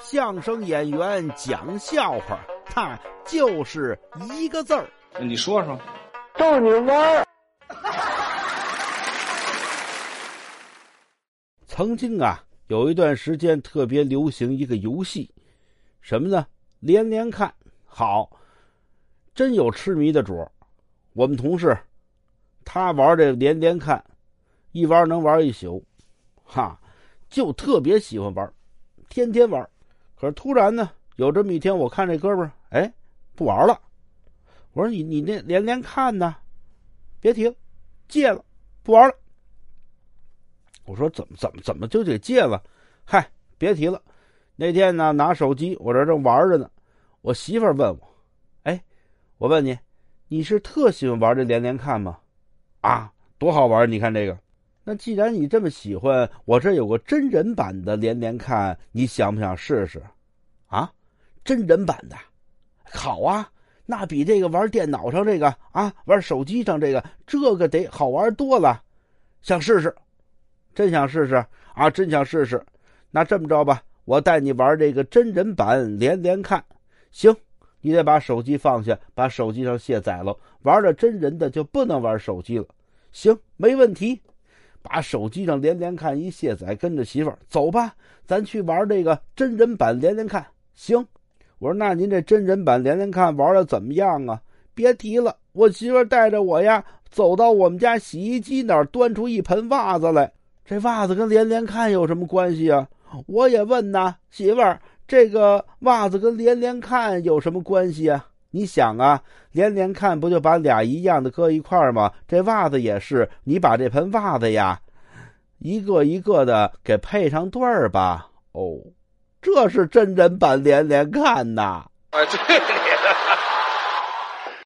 相声演员讲笑话，他就是一个字儿。你说说，逗你玩儿。曾经啊，有一段时间特别流行一个游戏，什么呢？连连看。好，真有痴迷的主儿。我们同事，他玩这连连看，一玩能玩一宿，哈，就特别喜欢玩，天天玩。可是突然呢，有这么一天，我看这哥们儿，哎，不玩了。我说你你那连连看呢？别提了，戒了，不玩了。我说怎么怎么怎么就得戒了？嗨，别提了。那天呢，拿手机，我这正玩着呢。我媳妇儿问我：“哎，我问你，你是特喜欢玩这连连看吗？啊，多好玩！你看这个。那既然你这么喜欢，我这有个真人版的连连看，你想不想试试？啊，真人版的，好啊，那比这个玩电脑上这个啊，玩手机上这个，这个得好玩多了。想试试？真想试试啊！真想试试。那这么着吧，我带你玩这个真人版连连看。”行，你得把手机放下，把手机上卸载了。玩了真人的就不能玩手机了。行，没问题。把手机上连连看一卸载，跟着媳妇儿走吧，咱去玩这个真人版连连看。行，我说那您这真人版连连看玩的怎么样啊？别提了，我媳妇儿带着我呀，走到我们家洗衣机那儿，端出一盆袜子来。这袜子跟连连看有什么关系啊？我也问呐，媳妇儿。这个袜子跟连连看有什么关系啊？你想啊，连连看不就把俩一样的搁一块儿吗？这袜子也是，你把这盆袜子呀，一个一个的给配上对儿吧。哦，这是真人版连连看呐！啊，对。